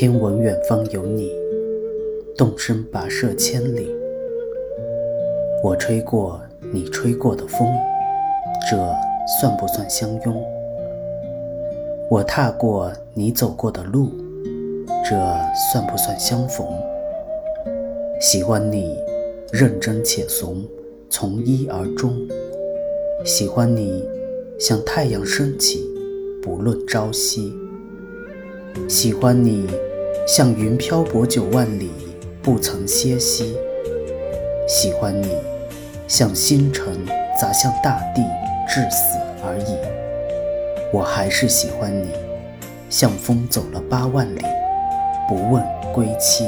听闻远方有你，动身跋涉千里。我吹过你吹过的风，这算不算相拥？我踏过你走过的路，这算不算相逢？喜欢你认真且怂，从一而终。喜欢你像太阳升起，不论朝夕。喜欢你像云漂泊九万里，不曾歇息。喜欢你像星辰砸向大地，至死而已。我还是喜欢你，像风走了八万里，不问归期。